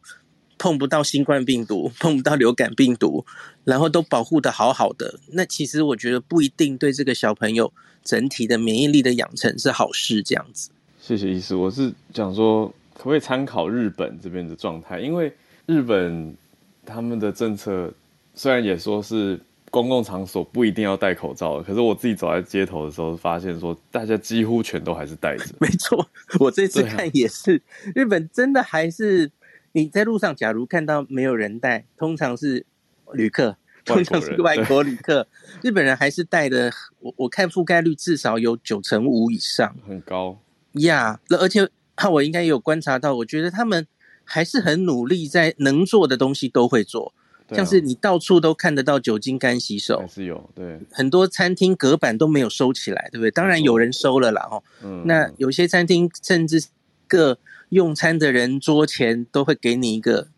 碰不到新冠病毒，碰不到流感病毒，然后都保护的好好的，那其实我觉得不一定对这个小朋友整体的免疫力的养成是好事，这样子。谢谢医师，我是讲说可不可以参考日本这边的状态，因为日本他们的政策虽然也说是公共场所不一定要戴口罩，可是我自己走在街头的时候，发现说大家几乎全都还是戴着。(laughs) 没错，我这次看也是，日本真的还是你在路上，假如看到没有人戴，通常是旅客，通常是外国旅客，(laughs) 日本人还是戴的。我我看覆盖率至少有九成五以上很高，呀。而且我应该有观察到，我觉得他们还是很努力，在能做的东西都会做，像是你到处都看得到酒精干洗手还，是有对，很多餐厅隔板都没有收起来，对不对？当然有人收了啦，哦。嗯，那有些餐厅甚至各用餐的人桌前都会给你一个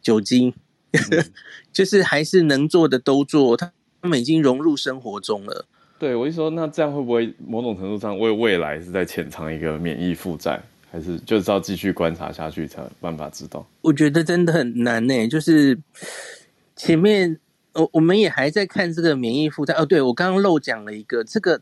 酒精，嗯 (laughs) 就是还是能做的都做，他他们已经融入生活中了。对我就说，那这样会不会某种程度上为未来是在潜藏一个免疫负债，还是就是要继续观察下去才有办法知道？我觉得真的很难呢、就是前面我我们也还在看这个免疫负债。哦，对我刚刚漏讲了一个，这个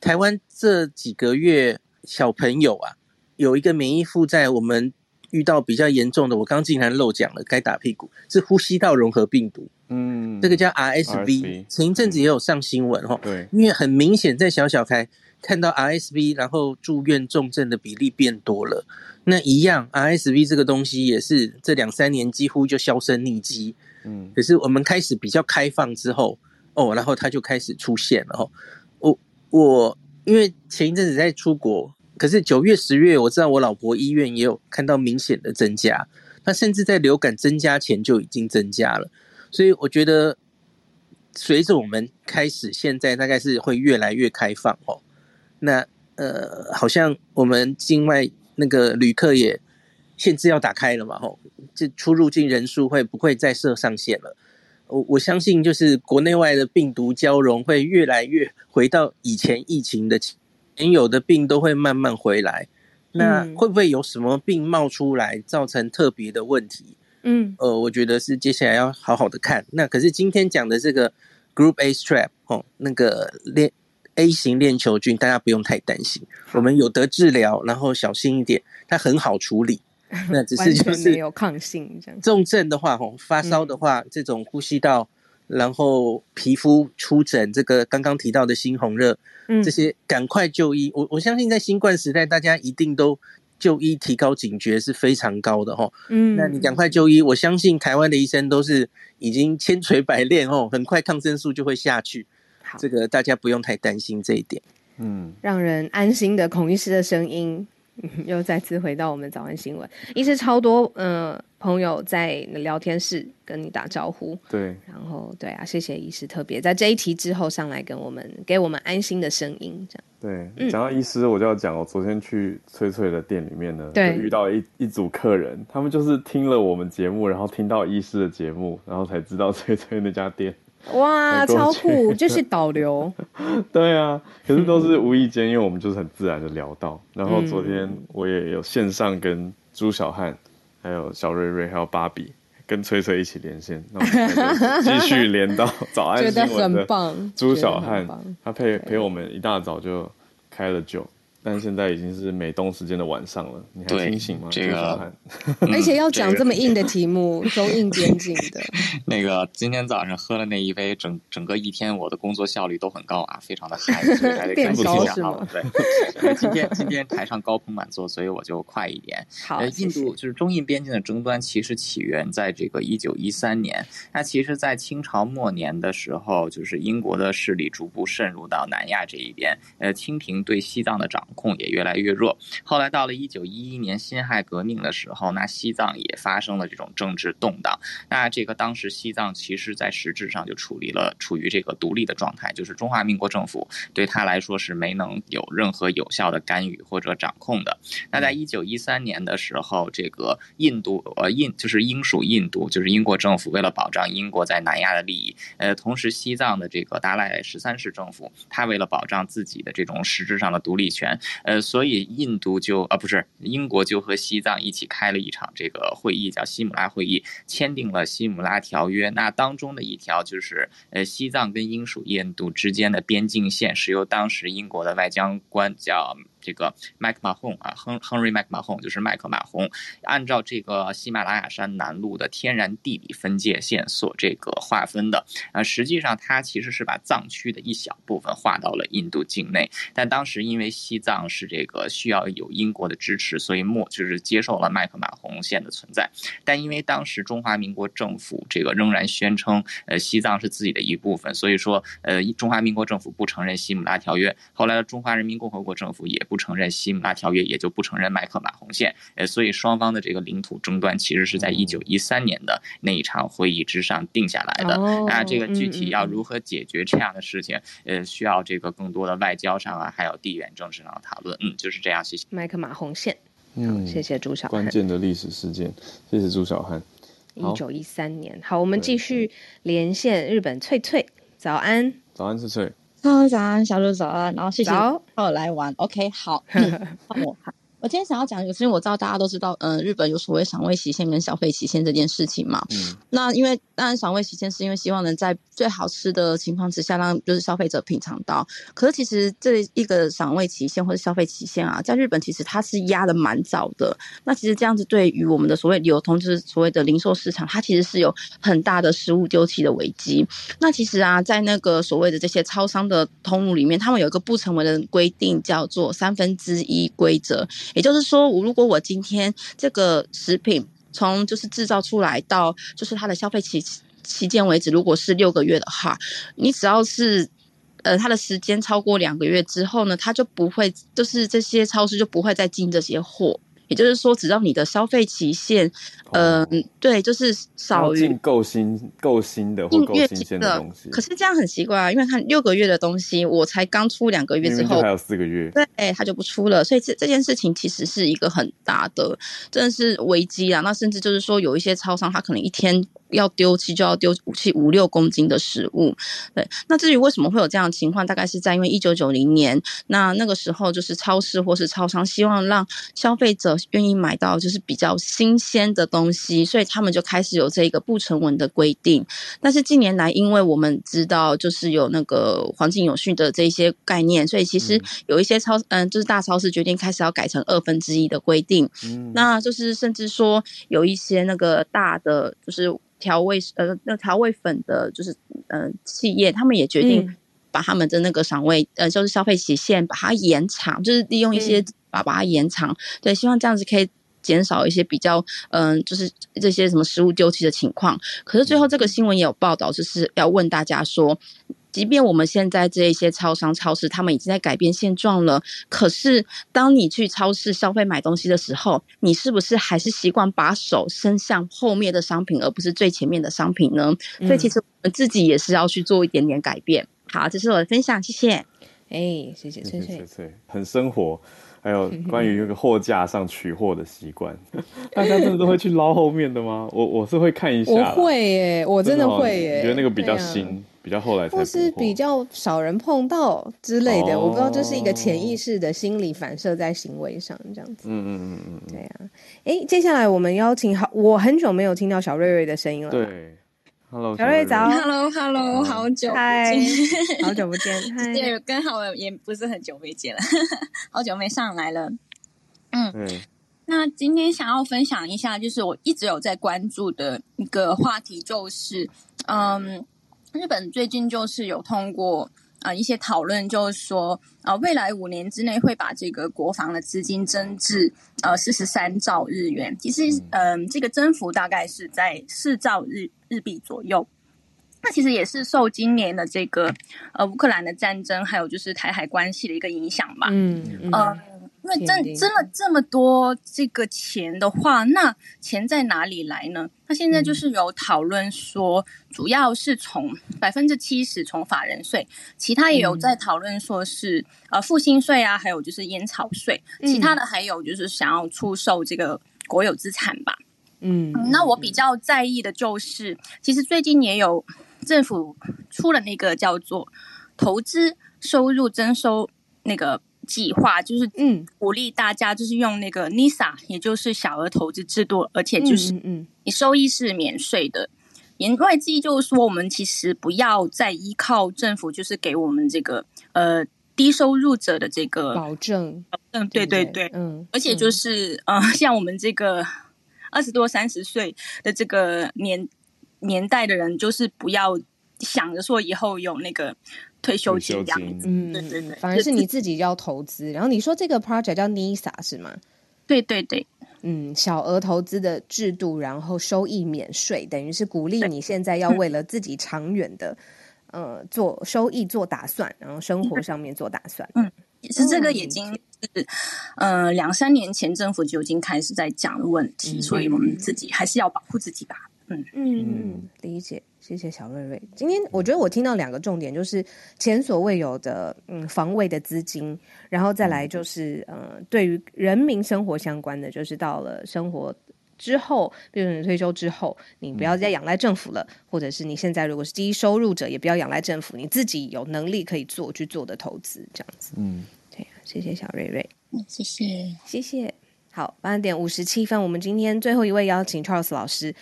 台湾这几个月小朋友啊，有一个免疫负债，我们遇到比较严重的，我刚刚竟然漏讲了，该打屁股，是呼吸道融合病毒，嗯，这个叫 RSV，RSV 前一阵子也有上新闻哈、哦，对，因为很明显在小小开看到 RSV，然后住院重症的比例变多了。那一样，RSV 这个东西也是这两三年几乎就销声匿迹。嗯可是我们开始比较开放之后，哦，然后它就开始出现了哈。我我因为前一阵子在出国，可是九月、十月我知道我老婆医院也有看到明显的增加，那甚至在流感增加前就已经增加了，所以我觉得随着我们开始现在大概是会越来越开放哦。那呃，好像我们境外那个旅客也限制要打开了嘛，吼，这出入境人数会不会再设上限了？我我相信，就是国内外的病毒交融会越来越回到以前疫情的原有的病都会慢慢回来。那嗯会不会有什么病冒出来，造成特别的问题？嗯呃，我觉得是接下来要好好的看。那可是今天讲的这个 Group A strap 哦，那个链 A 型链球菌，大家不用太担心，我们有得治疗，然后小心一点，它很好处理。(laughs) 那只是就是没有抗性这样。重症的话，吼发烧的话，这种呼吸道，然后皮肤出疹，这个刚刚提到的猩红热，嗯这些赶快就医。我我相信在新冠时代，大家一定都就医提高警觉是非常高的吼。嗯那你赶快就医，我相信台湾的医生都是已经千锤百炼哦，很快抗生素就会下去。好这个大家不用太担心这一点。嗯，让人安心的孔医师的声音，嗯 (laughs) 又再次回到我们早安新闻。医师超多呃朋友在聊天室跟你打招呼，对，然后对啊，谢谢医师特别在这一题之后上来跟我们给我们安心的声音，这样对，嗯讲到医师，我就要讲，我昨天去翠翠的店里面呢，就对遇到一一组客人，他们就是听了我们节目，然后听到医师的节目，然后才知道翠翠那家店。哇，超酷，就是导流，(laughs) 对啊，可是都是无意间，因为我们就是很自然的聊到。然后昨天我也有线上跟朱小汉、还有小瑞瑞、还有芭比跟崔崔一起连线，那我们现在就继续连到早安 (laughs) 觉得很新闻的棒，朱小汉，他陪陪我们一大早就开了酒，但现在已经是美东时间的晚上了，你还对清醒吗？这个 (laughs) 而且要讲这么硬的题目，中印边境的，(laughs) 那个今天早上喝了那一杯，整整个一天我的工作效率都很高啊，非常的嗨，所以还得变感谢高是吗一下啊。对，今天今天台上高朋满座，所以我就快一点。好，印度就是中印边境的争端，其实起源在这个一九一三年。那其实，在清朝末年的时候，就是英国的势力逐步渗入到南亚这一边，呃，清廷对西藏的掌控也越来越弱。后来到了一九一一年辛亥革命的时候，那西藏也发生了这种政治动荡。那这个当时西藏其实在实质上就处理了处于这个独立的状态，就是中华民国政府对他来说是没能有任何有效的干预或者掌控的。那在一九一三年的时候，这个印度呃印就是英属印度，就是英国政府为了保障英国在南亚的利益，呃，同时西藏的这个达赖十三世政府，他为了保障自己的这种实质上的独立权，呃，所以印度就呃不是英国就和西藏一起开了一场这个会议，叫西姆拉会议，签订了《西姆拉条约》。那当中的一条就是，呃，西藏跟英属印度之间的边境线是由当时英国的外交官叫这个麦克马洪啊，亨亨瑞麦克马洪就是麦克马洪，按照这个喜马拉雅山南麓的天然地理分界线所这个划分的。啊，实际上它其实是把藏区的一小部分划到了印度境内，但当时因为西藏是这个需要有英国的支持，所以默就是接受了麦克马洪线的存在。但因为当时中华民国政府这个仍然宣称，呃，西藏是自己的一部分，所以说，呃，中华民国政府不承认《西姆拉条约》。后来的中华人民共和国政府也不承认西姆拉条约，也就不承认麦克马洪线。呃，所以双方的这个领土争端其实是在一九一三年的那一场会议之上定下来的。那这个具体要如何解决这样的事情，呃，需要这个更多的外交上啊，还有地缘政治上的讨论。嗯，就是这样。谢谢。麦克马洪线。嗯，谢谢朱小汉。关键的历史事件，谢谢朱小汉。一九一三年，好，我们继续连线日本翠翠，早安，早安，翠翠早安，小鹿，早安，然后谢谢我来玩，OK，好，(laughs) 嗯我。我今天想要讲一个，因为我知道大家都知道，嗯，日本有所谓赏味期限跟消费期限这件事情嘛。嗯。那因为当然赏味期限是因为希望能在最好吃的情况之下让就是消费者品尝到。可是其实这一个赏味期限或者消费期限啊，在日本其实它是压的蛮早的。那其实这样子对于我们的所谓流通，就是所谓的零售市场，它其实是有很大的食物丢弃的危机。那其实啊，在那个所谓的这些超商的通路里面，他们有一个不成文的规定，叫做三分之一规则。也就是说，我如果我今天这个食品从就是制造出来到就是它的消费期期间为止，如果是六个月的话，你只要是呃它的时间超过两个月之后呢，它就不会就是这些超市就不会再进这些货。也就是说，只要你的消费期限，嗯，对，就是少于够新、够新的或够新鲜的东西。可是这样很奇怪啊，因为它六个月的东西，我才刚出两个月之后，还有四个月，对，它就不出了。所以这这件事情其实是一个很大的，真的是危机啊。那甚至就是说，有一些超商，它可能一天。要丢弃就要丢弃五六公斤的食物，对。那至于为什么会有这样的情况，大概是在因为一九九零年，那那个时候就是超市或是超商希望让消费者愿意买到就是比较新鲜的东西，所以他们就开始有这个不成文的规定。但是近年来，因为我们知道就是有那个环境有序的这些概念，所以其实有一些超嗯就是大超市决定开始要改成二分之一的规定。嗯，那就是甚至说有一些那个大的就是。调味呃，那调味粉的，就是呃，企业他们也决定把他们的那个赏味呃，就是消费期限把它延长，就是利用一些把把它延长，对，希望这样子可以减少一些比较嗯，就是这些什么食物丢弃的情况。可是最后这个新闻也有报道，就是要问大家说。即便我们现在这一些超商、超市，他们已经在改变现状了。可是，当你去超市消费买东西的时候，你是不是还是习惯把手伸向后面的商品，而不是最前面的商品呢？所以，其实我们自己也是要去做一点点改变。好，这是我的分享，谢谢。哎，谢谢翠翠，很生活。还有 (laughs) 关于那个货架上取货的习惯，(laughs) 大家真的都会去捞后面的吗？我我是会看一下，我会耶，我真的会耶。觉得那个比较新，比较后来才，或是比较少人碰到之类的，我不知道这是一个潜意识的心理反射在行为上这样子。嗯嗯嗯嗯，对呀。哎，接下来我们邀请好，我很久没有听到小瑞瑞的声音了。对。小瑞早，Hello，Hello，好久嗨，好久不见，(laughs) 对，刚好也不是很久没见了，(laughs) 好久没上来了。嗯，那今天想要分享一下，就是我一直有在关注的一个话题，就是嗯，日本最近就是有通过啊一些讨论，就是说啊，未来五年之内会把这个国防的资金增至呃四十三兆日元，其实嗯，这个增幅大概是在四兆日。日币左右，那其实也是受今年的这个呃乌克兰的战争，还有就是台海关系的一个影响吧。嗯嗯，因为真真的这么多这个钱的话，那钱在哪里来呢？那现在就是有讨论说，主要是从百分之七十从法人税，其他也有在讨论说是呃复兴税啊，还有就是烟草税，其他的还有就是想要出售这个国有资产吧。嗯，那我比较在意的就是，其实最近也有政府出了那个叫做投资收入征收那个计划，就是嗯。鼓励大家就是用那个 NISA，也就是小额投资制度，而且就是嗯你收益是免税的。言外之意就是说，我们其实不要再依靠政府，就是给我们这个呃低收入者的这个保证，嗯，对对？对，嗯，而且就是呃 (laughs) 像我们这个。二十多三十岁的这个年年代的人，就是不要想着说以后有那个退休金这样子，嗯，对对对，反而是你自己要投资。然后你说这个 project 叫 NISA 是吗？对对对，嗯，小额投资的制度，然后收益免税，等于是鼓励你现在要为了自己长远的呃做收益做打算，然后生活上面做打算。嗯。其实这个已经是呃两三年前政府就已经开始在讲的问题，所以我们自己还是要保护自己吧。嗯嗯，理解。谢谢小瑞瑞。今天我觉得我听到两个重点，就是前所未有的嗯防卫的资金，然后再来就是呃对于人民生活相关的，就是到了生活之后，比如你退休之后，你不要再仰赖政府了，或者是你现在如果是低收入者，也不要仰赖政府，你自己有能力可以做去做的投资，这样子。嗯，对，谢谢小瑞瑞。嗯，谢谢，谢谢。好，八点五十七分，我们今天最后一位邀请 Charles 老师。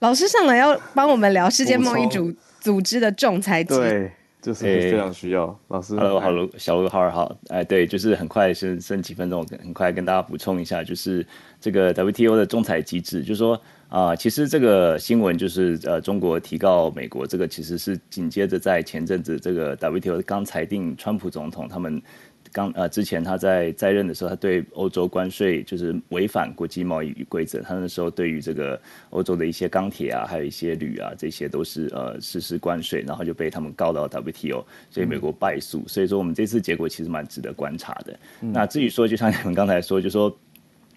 老师上来要帮我们聊世界贸易组组织的仲裁机，对，就是非常需要。老师，Hello，小卢，好，好，哎，对，就是很快，剩剩几分钟，很快跟大家补充一下，就是这个 WTO 的仲裁机制，就是说啊，其实这个新闻就是呃，中国提告美国，这个其实是紧接着在前阵子这个 WTO 刚裁定川普总统他们。刚呃，之前他在在任的时候，他对欧洲关税就是违反国际贸易规则。他那时候对于这个欧洲的一些钢铁啊，还有一些铝啊，这些都是呃实施关税，然后就被他们告到 WTO，所以美国败诉。所以说我们这次结果其实蛮值得观察的。那至于说，就像你们刚才说，就说。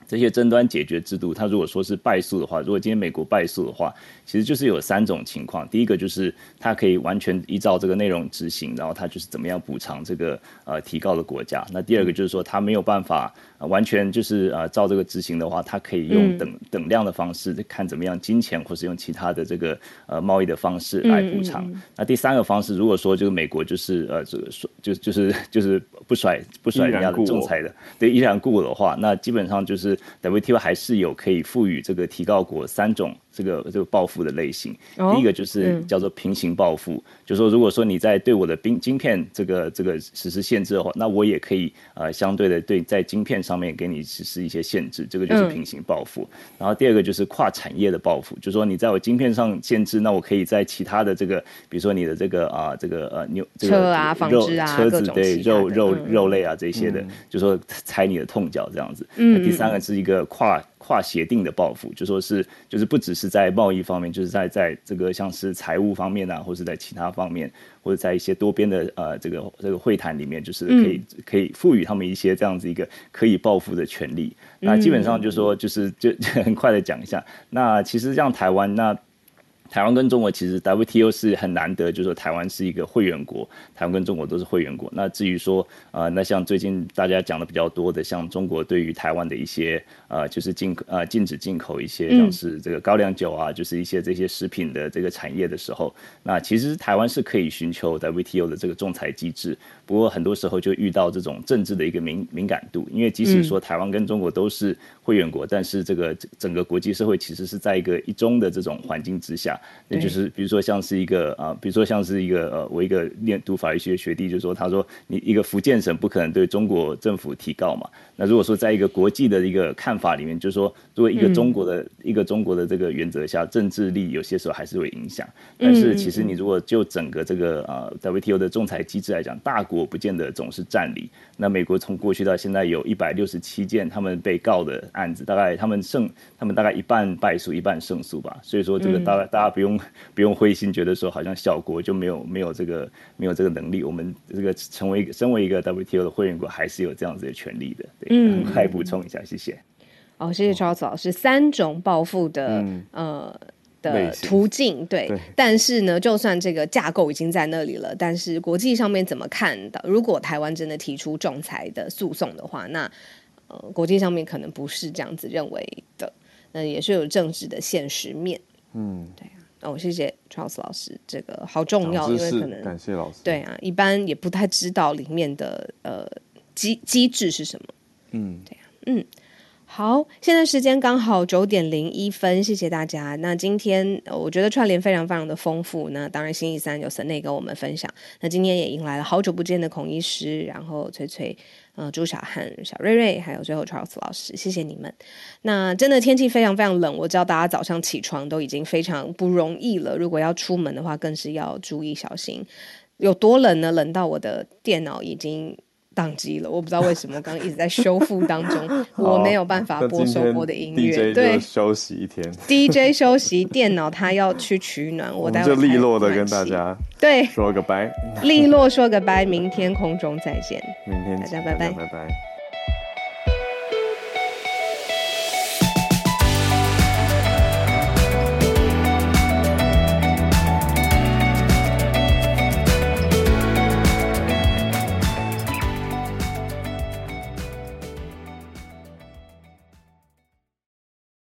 这些争端解决制度，它如果说是败诉的话，如果今天美国败诉的话，其实就是有三种情况。第一个就是它可以完全依照这个内容执行，然后它就是怎么样补偿这个呃提高的国家。那第二个就是说它没有办法完全就是呃照这个执行的话，它可以用等等量的方式看怎么样金钱或是用其他的这个呃贸易的方式来补偿。那第三个方式，如果说就是美国就是呃这个说就就是就是不甩不甩人家的仲裁的，对依然故我的话，那基本上就是。WTO 还是有可以赋予这个提告国三种这个这个报复的类型。第一个就是叫做平行报复，就说如果说你在对我的冰晶片这个这个实施限制的话，那我也可以呃相对的对在晶片上面给你实施一些限制，这个就是平行报复。然后第二个就是跨产业的报复，就说你在我晶片上限制，那我可以在其他的这个，比如说你的这个啊这个呃牛车啊纺织啊车子对肉肉肉类啊这些的，就说踩你的痛脚这样子。嗯，第三个是。一个跨跨协定的报复，就说是就是不只是在贸易方面，就是在在这个像是财务方面啊，或者在其他方面，或者在一些多边的呃这个这个会谈里面，就是可以可以赋予他们一些这样子一个可以报复的权利。那基本上就说就是就很快的讲一下。那其实像台湾那。台湾跟中国其实 WTO 是很难得，就是说台湾是一个会员国，台湾跟中国都是会员国。那至于说，呃，那像最近大家讲的比较多的，像中国对于台湾的一些，呃，就是进呃禁止进口一些像是这个高粱酒啊，就是一些这些食品的这个产业的时候，那其实台湾是可以寻求 WTO 的这个仲裁机制。不过很多时候就遇到这种政治的一个敏敏感度，因为即使说台湾跟中国都是会员国，但是这个整个国际社会其实是在一个一中的这种环境之下，那就是比如说像是一个啊，比如说像是一个呃，我一个念读法律学学弟就说，他说你一个福建省不可能对中国政府提告嘛。那如果说在一个国际的一个看法里面，就是说，作为一个中国的一个中国的这个原则下，政治力有些时候还是会影响。但是其实你如果就整个这个呃 WTO 的仲裁机制来讲，大国。不见得总是占理。那美国从过去到现在有一百六十七件他们被告的案子，大概他们胜，他们大概一半败诉，一半胜诉吧。所以说这个大概大家不用 (laughs) 不用灰心，觉得说好像小国就没有没有这个没有这个能力。我们这个成为一个身为一个 WTO 的会员国，还是有这样子的权利的。嗯，还补充一下，谢谢。哦，谢谢 Charles 老师。三种报复的呃。的途径对，但是呢，就算这个架构已经在那里了，但是国际上面怎么看的？如果台湾真的提出仲裁的诉讼的话，那呃，国际上面可能不是这样子认为的，那也是有政治的现实面。嗯，对啊。哦，谢谢 Charles 老师，这个好重要，因为可能感谢老师。对啊，一般也不太知道里面的呃机机制是什么。嗯，对啊，嗯。好，现在时间刚好九点零一分，谢谢大家。那今天我觉得串联非常非常的丰富。那当然，星期三有森内跟我们分享。那今天也迎来了好久不见的孔医师，然后崔崔，嗯，朱小汉、小瑞瑞，还有最后 Charles 老师，谢谢你们。那真的天气非常非常冷，我知道大家早上起床都已经非常不容易了。如果要出门的话，更是要注意小心。有多冷呢？冷到我的电脑已经。宕机了，我不知道为什么，刚刚一直在修复当中，(laughs) 我没有办法播首播的音乐。对，休息一天。DJ 休息，电脑他要去取暖，我就利落的跟大家对说个拜，利落说个拜，明天空中再见，明天大家拜拜，拜拜。